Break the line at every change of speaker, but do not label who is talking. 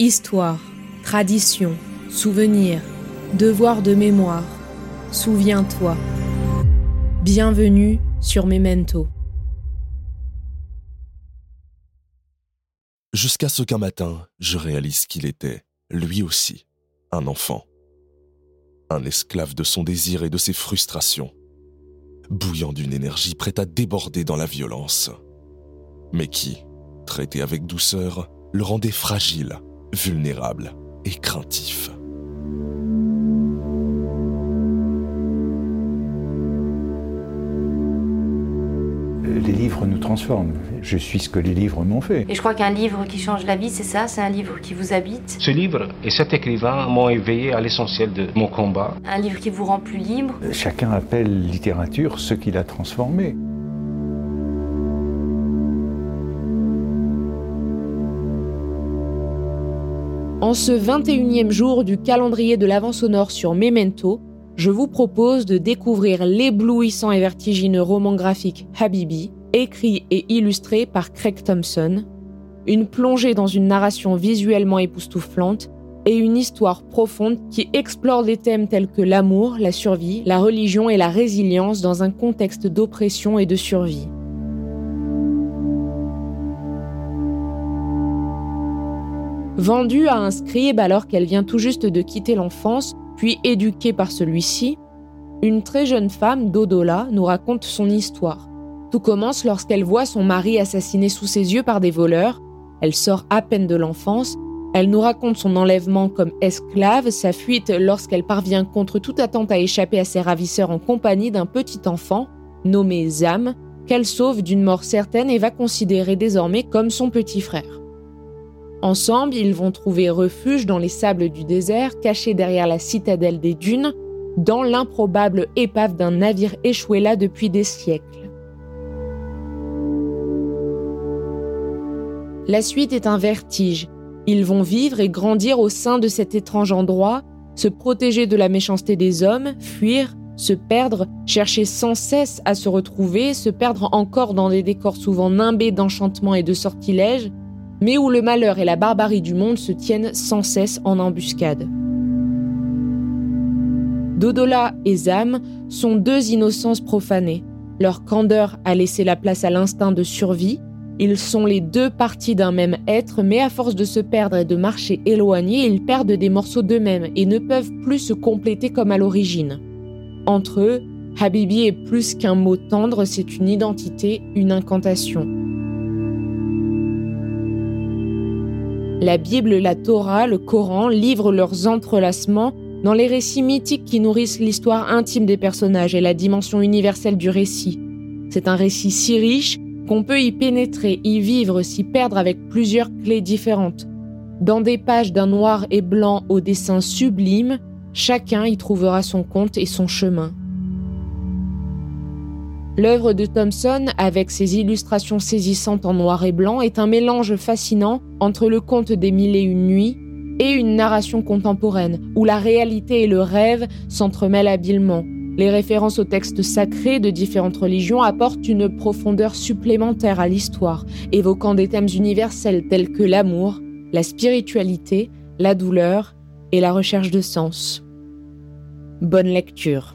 Histoire, tradition, souvenir, devoir de mémoire. Souviens-toi. Bienvenue sur Memento.
Jusqu'à ce qu'un matin, je réalise qu'il était, lui aussi, un enfant. Un esclave de son désir et de ses frustrations. Bouillant d'une énergie prête à déborder dans la violence. Mais qui, traité avec douceur, le rendait fragile, vulnérable et craintif.
les livres nous transforment. Je suis ce que les livres m'ont fait.
Et je crois qu'un livre qui change la vie, c'est ça, c'est un livre qui vous habite?
Ce livre et cet écrivain m'ont éveillé à l'essentiel de mon combat.
Un livre qui vous rend plus libre?
Chacun appelle littérature ce qu'il a transformé.
En ce 21e jour du calendrier de l'Avent sonore sur Memento, je vous propose de découvrir l'éblouissant et vertigineux roman graphique Habibi, écrit et illustré par Craig Thompson, une plongée dans une narration visuellement époustouflante et une histoire profonde qui explore des thèmes tels que l'amour, la survie, la religion et la résilience dans un contexte d'oppression et de survie. Vendue à un scribe alors qu'elle vient tout juste de quitter l'enfance, puis éduquée par celui-ci, une très jeune femme, Dodola, nous raconte son histoire. Tout commence lorsqu'elle voit son mari assassiné sous ses yeux par des voleurs. Elle sort à peine de l'enfance. Elle nous raconte son enlèvement comme esclave, sa fuite lorsqu'elle parvient contre toute attente à échapper à ses ravisseurs en compagnie d'un petit enfant, nommé Zam, qu'elle sauve d'une mort certaine et va considérer désormais comme son petit frère. Ensemble, ils vont trouver refuge dans les sables du désert, cachés derrière la citadelle des dunes, dans l'improbable épave d'un navire échoué là depuis des siècles. La suite est un vertige. Ils vont vivre et grandir au sein de cet étrange endroit, se protéger de la méchanceté des hommes, fuir, se perdre, chercher sans cesse à se retrouver, se perdre encore dans des décors souvent nimbés d'enchantements et de sortilèges, mais où le malheur et la barbarie du monde se tiennent sans cesse en embuscade. Dodola et Zam sont deux innocences profanées. Leur candeur a laissé la place à l'instinct de survie. Ils sont les deux parties d'un même être, mais à force de se perdre et de marcher éloignés, ils perdent des morceaux d'eux-mêmes et ne peuvent plus se compléter comme à l'origine. Entre eux, Habibi est plus qu'un mot tendre, c'est une identité, une incantation. La Bible, la Torah, le Coran livrent leurs entrelacements dans les récits mythiques qui nourrissent l'histoire intime des personnages et la dimension universelle du récit. C'est un récit si riche qu'on peut y pénétrer, y vivre, s'y perdre avec plusieurs clés différentes. Dans des pages d'un noir et blanc au dessin sublime, chacun y trouvera son compte et son chemin. L'œuvre de Thomson, avec ses illustrations saisissantes en noir et blanc, est un mélange fascinant entre le conte des mille et une nuits et une narration contemporaine, où la réalité et le rêve s'entremêlent habilement. Les références aux textes sacrés de différentes religions apportent une profondeur supplémentaire à l'histoire, évoquant des thèmes universels tels que l'amour, la spiritualité, la douleur et la recherche de sens. Bonne lecture.